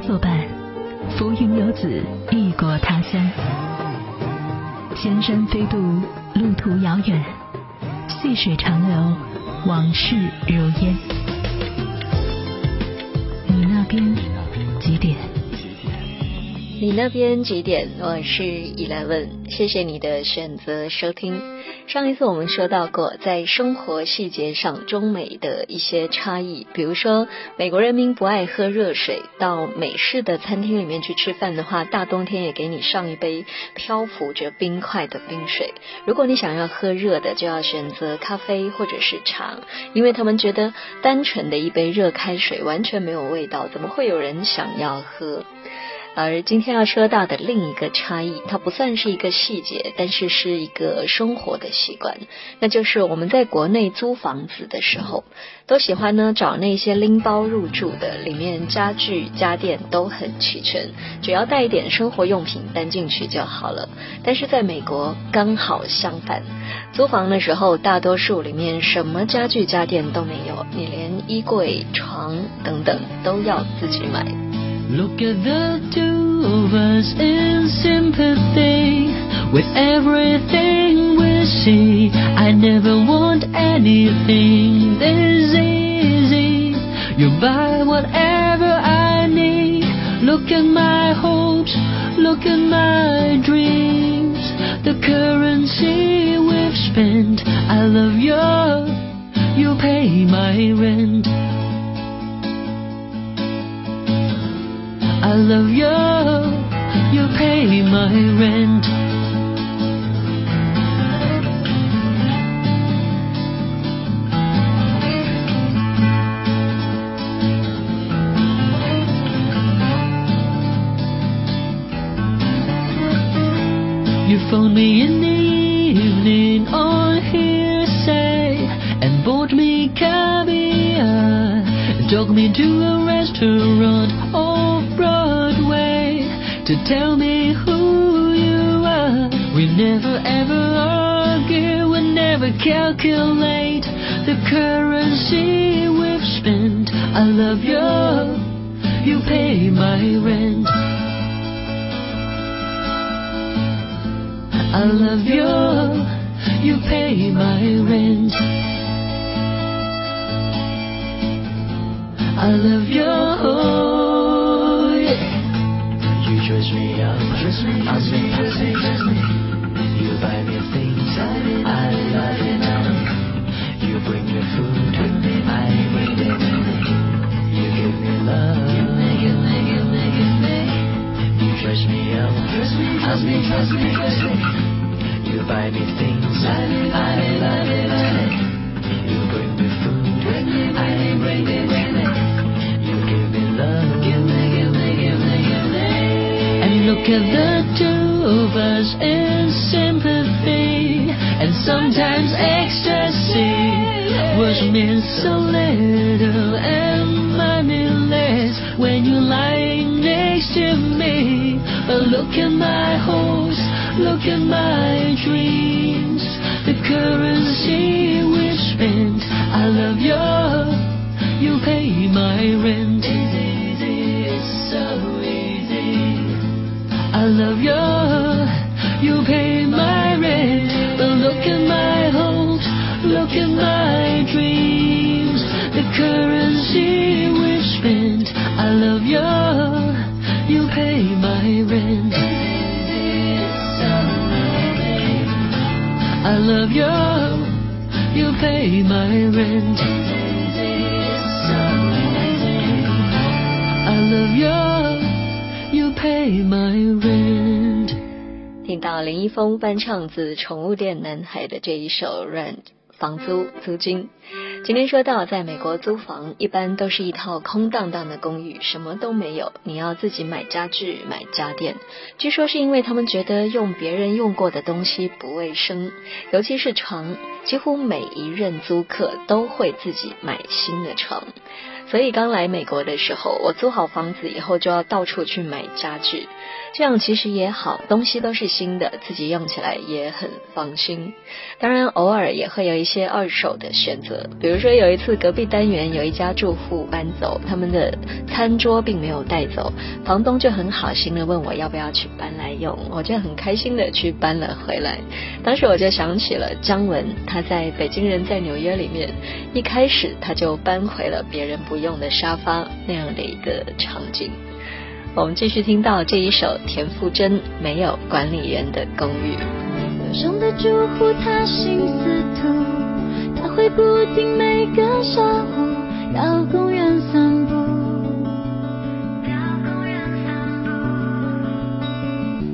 作伴，浮云游子，异国他乡。千山飞渡，路途遥远，细水长流，往事如烟。你那边几点？你那边几点？我是 Eleven，谢谢你的选择收听。上一次我们说到过，在生活细节上，中美的一些差异，比如说美国人民不爱喝热水，到美式的餐厅里面去吃饭的话，大冬天也给你上一杯漂浮着冰块的冰水。如果你想要喝热的，就要选择咖啡或者是茶，因为他们觉得单纯的一杯热开水完全没有味道，怎么会有人想要喝？而今天要说到的另一个差异，它不算是一个细节，但是是一个生活的习惯，那就是我们在国内租房子的时候，都喜欢呢找那些拎包入住的，里面家具家电都很齐全，只要带一点生活用品搬进去就好了。但是在美国刚好相反，租房的时候，大多数里面什么家具家电都没有，你连衣柜、床等等都要自己买。Look at the two of us in sympathy with everything we see. I never want anything this easy. You buy whatever I need. Look at my hopes, look at my dreams. The currency we've spent. I love you, you pay my rent. I love you, you pay my rent. You phone me in tell me who you are. We never ever argue, we never calculate the currency we've spent. I love you, you pay my rent. I love you, you pay my rent. I love you dress me up, dress me, dress me, dress me, dress me. You buy me things I love it. You bring me food, I need it. You give me love, give me, give me, give me, give me. You dress me up, dress me, dress me, dress me, dress me. You buy me things I love it. You bring me food, I bring it, look at the two of us in sympathy and sometimes ecstasy was meant so little and moneyless when you're lying next to me. But look at my hopes, look at my dreams, the currency we spent. I love you, you pay my rent. Love you, you pay my rent. But look at my hopes, look at my dreams, the currency we've spent. I love you, you pay my rent. I love you, you pay my rent. 听到林一峰翻唱自《宠物店男孩》的这一首《Rent》，房租租金。今天说到，在美国租房一般都是一套空荡荡的公寓，什么都没有，你要自己买家具、买家电。据说是因为他们觉得用别人用过的东西不卫生，尤其是床，几乎每一任租客都会自己买新的床。所以刚来美国的时候，我租好房子以后就要到处去买家具，这样其实也好，东西都是新的，自己用起来也很放心。当然，偶尔也会有一些二手的选择，比如说有一次隔壁单元有一家住户搬走，他们的餐桌并没有带走，房东就很好心的问我要不要去搬来用，我就很开心的去搬了回来。当时我就想起了姜文，他在《北京人在纽约》里面，一开始他就搬回了别人不用的沙发那样的一个场景。我们继续听到这一首田馥甄《没有管理员的公寓》。楼上的住户他心思土，他会固定每个下午到公园散步。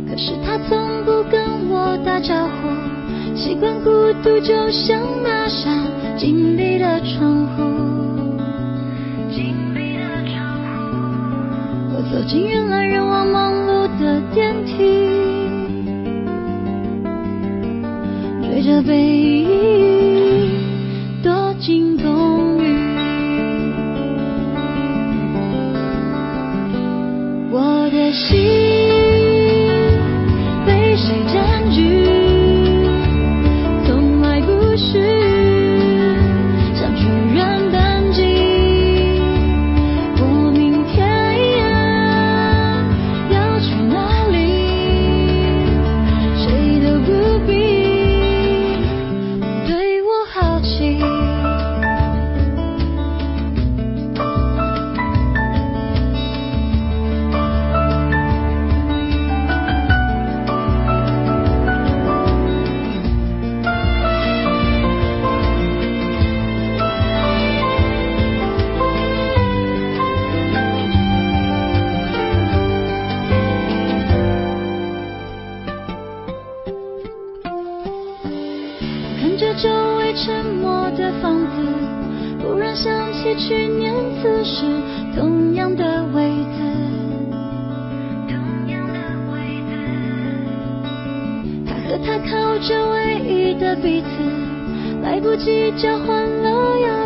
可是他从不跟我打招呼，习惯孤独，就像那扇紧闭的窗户。走进人来人往忙碌的电梯，追着背影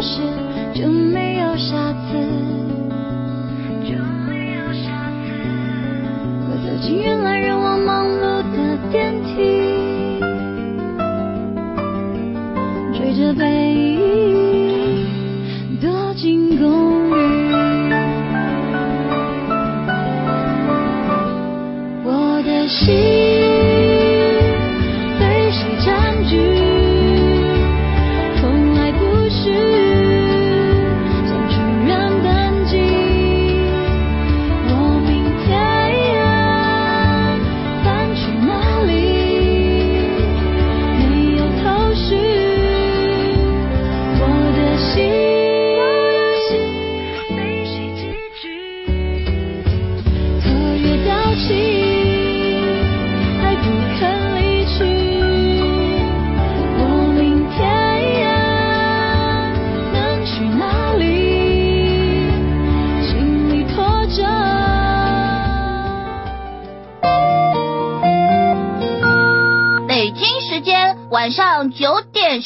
了钥匙，就没有下次。我走进人来人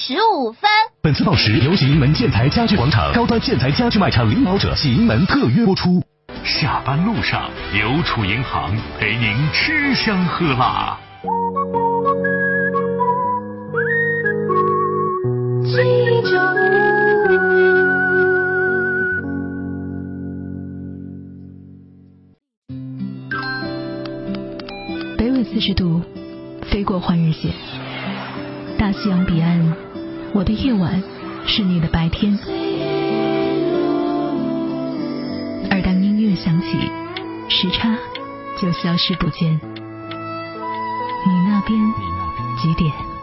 十五分。本次报时由喜盈门建材家具广场高端建材家具卖场领导者喜盈门特约播出。下班路上，邮储银行陪您吃香喝辣。北纬四十度，飞过换日线，大西洋彼岸，我的夜晚是你的白天。而当音乐响起，时差就消失不见。你那边几点？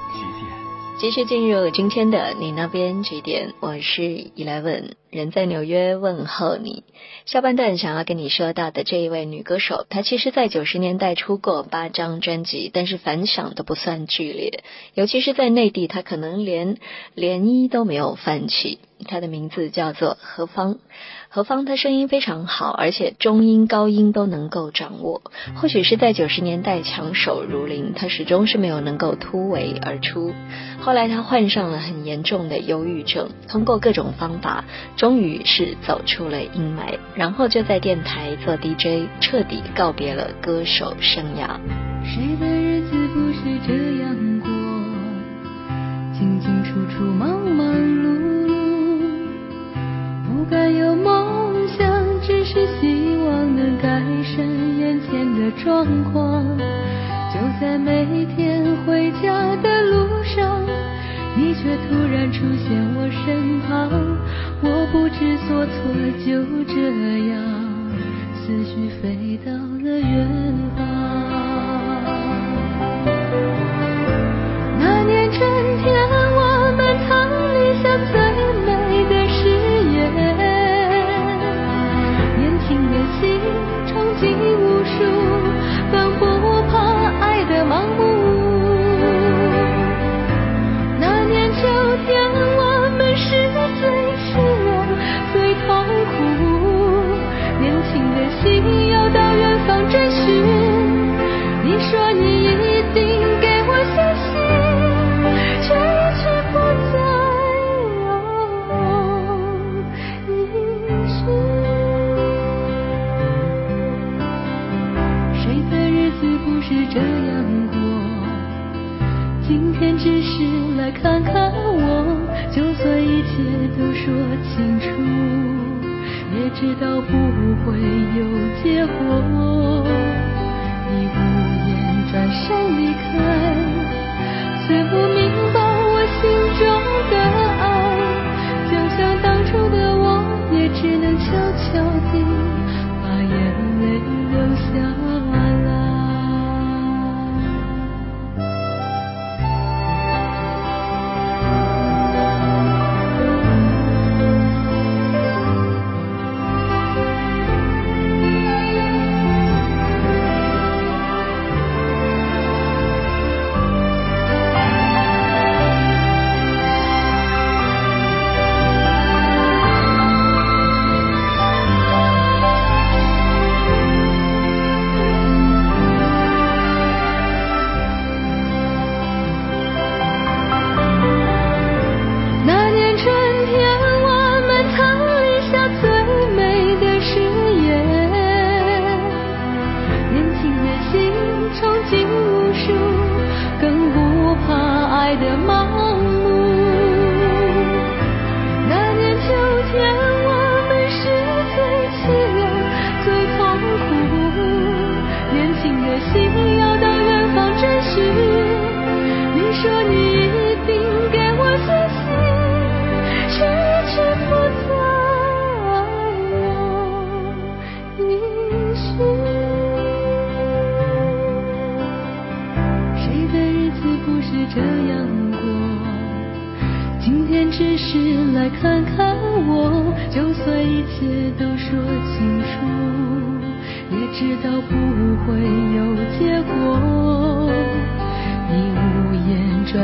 继续进入今天的你那边几点？我是 Eleven，人在纽约问候你。下半段想要跟你说到的这一位女歌手，她其实在九十年代出过八张专辑，但是反响都不算剧烈，尤其是在内地，她可能连涟漪都没有泛起。她的名字叫做何方。何方的声音非常好，而且中音高音都能够掌握。或许是在九十年代强手如林，他始终是没有能够突围而出。后来他患上了很严重的忧郁症，通过各种方法，终于是走出了阴霾，然后就在电台做 DJ，彻底告别了歌手生涯。谁的日子不是这样过？进进出出，忙忙碌碌，不敢有梦状况。就在每天回家的路上，你却突然出现我身旁，我不知所措，就这样思绪飞到了远方。今天只是来看看我，就算一切都说清楚，也知道不会有结果。你无言转身离开，似乎明白我心中的爱，就像当初的我，也只能悄悄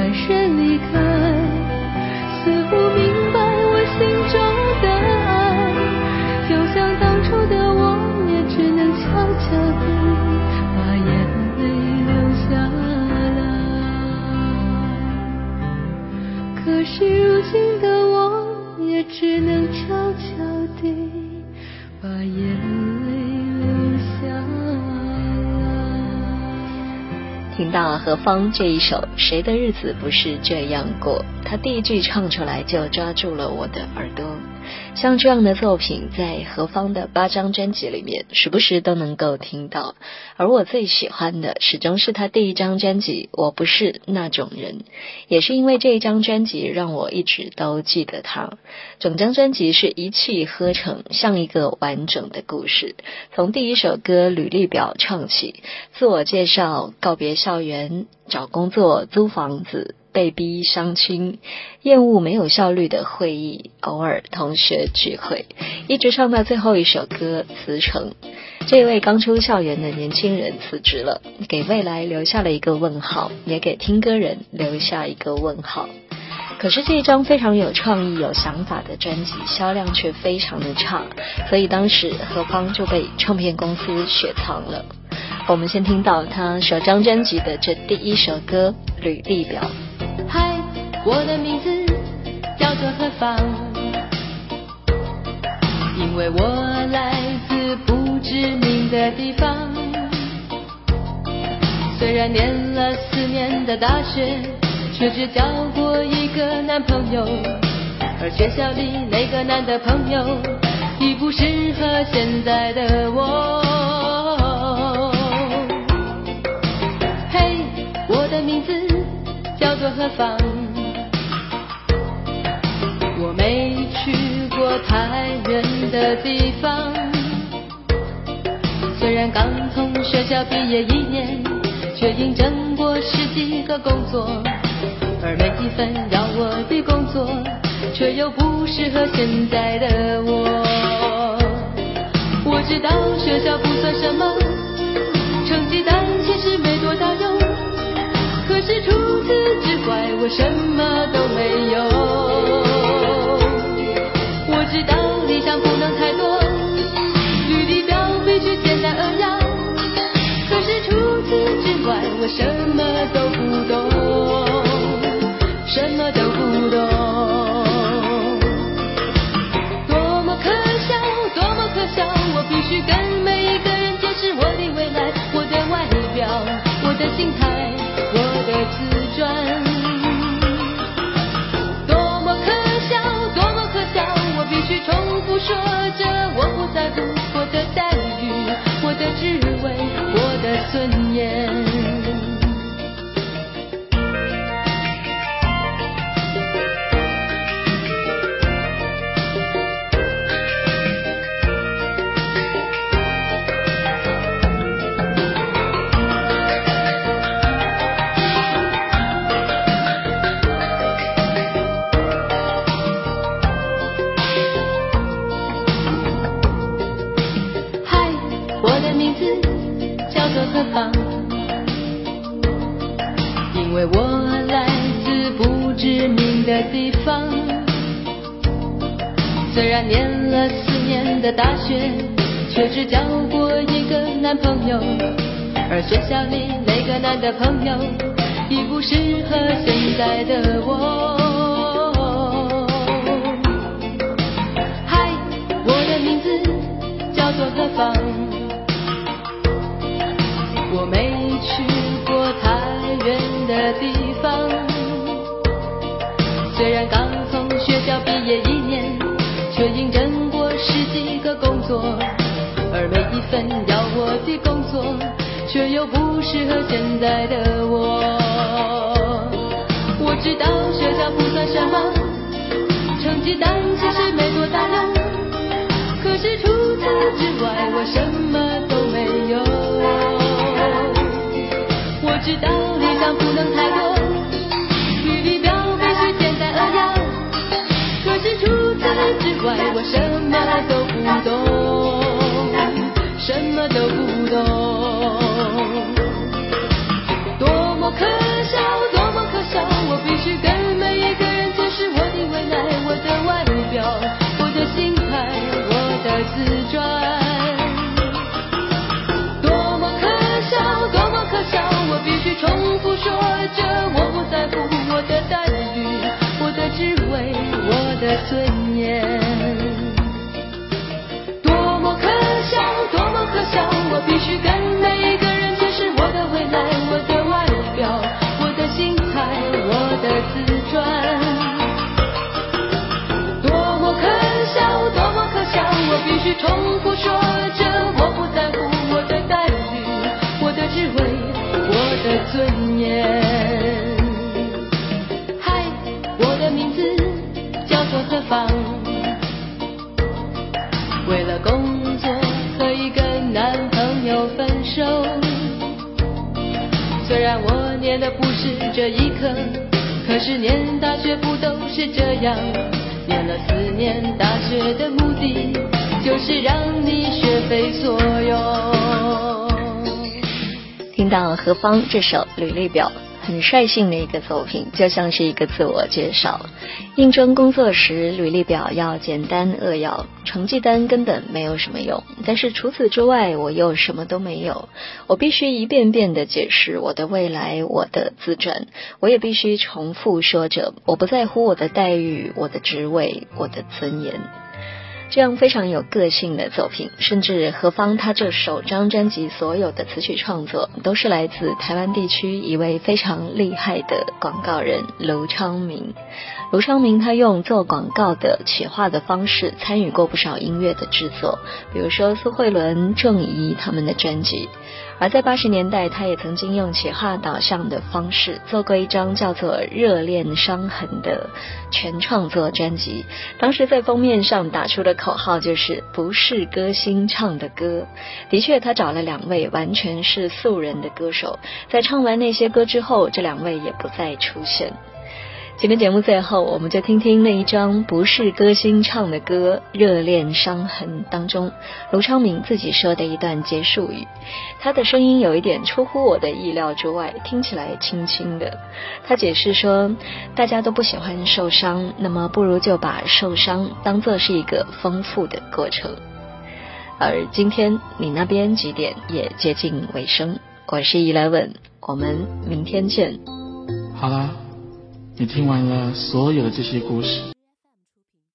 转身离开，听到何芳这一首《谁的日子不是这样过》，他第一句唱出来就抓住了我的耳朵。像这样的作品，在何方的八张专辑里面，时不时都能够听到。而我最喜欢的，始终是他第一张专辑《我不是那种人》，也是因为这一张专辑，让我一直都记得他。整张专辑是一气呵成，像一个完整的故事。从第一首歌履历表唱起，自我介绍、告别校园、找工作、租房子。被逼相亲，厌恶没有效率的会议，偶尔同学聚会，一直唱到最后一首歌辞呈。这位刚出校园的年轻人辞职了，给未来留下了一个问号，也给听歌人留下一个问号。可是这一张非常有创意、有想法的专辑销量却非常的差，所以当时何方就被唱片公司雪藏了。我们先听到他首张专辑的这第一首歌《履历表》。我的名字叫做何方，因为我来自不知名的地方。虽然念了四年的大学，却只交过一个男朋友，而学校里那个男的朋友，已不适合现在的我。嘿，我的名字叫做何方，的地方。虽然刚从学校毕业一年，却应征过十几个工作，而每一份要我的工作，却又不适合现在的我。我知道学校不算什么，成绩单其实没多大用，可是除此之外，我什么都没有。我知道想不能太多，履历表必须简单扼要，可是除此之外，我什么都不懂，什么都不懂。多么可笑，多么可笑！我必须跟每一个人解释我的未来，我的外表，我的心态，说着，我不在乎我的待遇，我的职位，我的尊严。有过一个男朋友，而学校里那个男的朋友，已不适合现在的我。嗨，我的名字叫做何方，我没去过太远的地方。虽然刚从学校毕业一年，却应征过十几个工作，每一份要我的工作，却又不适合现在的我。我知道学校不算什么，成绩单其实没多大用，可是除此之外，我什么都没有。我知道理想不能太多，履历表必须简单扼要，可是除此之外，我什么都不懂，什么都不懂。多么可笑，多么可笑！我必须跟每一个人解释我的未来，我的外表，我的心态，我的自传。为了工作和一个男朋友分手，虽然我念的不是这一科，可是念大学不都是这样？念了四年大学的目的，就是让你学非所有。听到何方这首《履历表》，很率性的一个作品，就像是一个自我介绍。应征工作时，履历表要简单扼要，成绩单根本没有什么用。但是除此之外，我又什么都没有。我必须一遍遍的解释我的未来，我的自传。我也必须重复说着，我不在乎我的待遇，我的职位，我的尊严。这样非常有个性的作品，甚至何方他这首张专辑所有的词曲创作，都是来自台湾地区一位非常厉害的广告人卢昌明。卢昌明他用做广告的企划的方式，参与过不少音乐的制作，比如说苏慧伦、郑怡他们的专辑。而在八十年代，他也曾经用企划导向的方式做过一张叫做《热恋伤痕》的全创作专辑。当时在封面上打出的口号就是“不是歌星唱的歌”。的确，他找了两位完全是素人的歌手，在唱完那些歌之后，这两位也不再出现。今天节目最后，我们就听听那一张不是歌星唱的歌《热恋伤痕》当中，卢昌明自己说的一段结束语。他的声音有一点出乎我的意料之外，听起来轻轻的。他解释说，大家都不喜欢受伤，那么不如就把受伤当做是一个丰富的过程。而今天你那边几点也接近尾声，我是 Eleven，我们明天见。好了。你听完了所有的这些故事，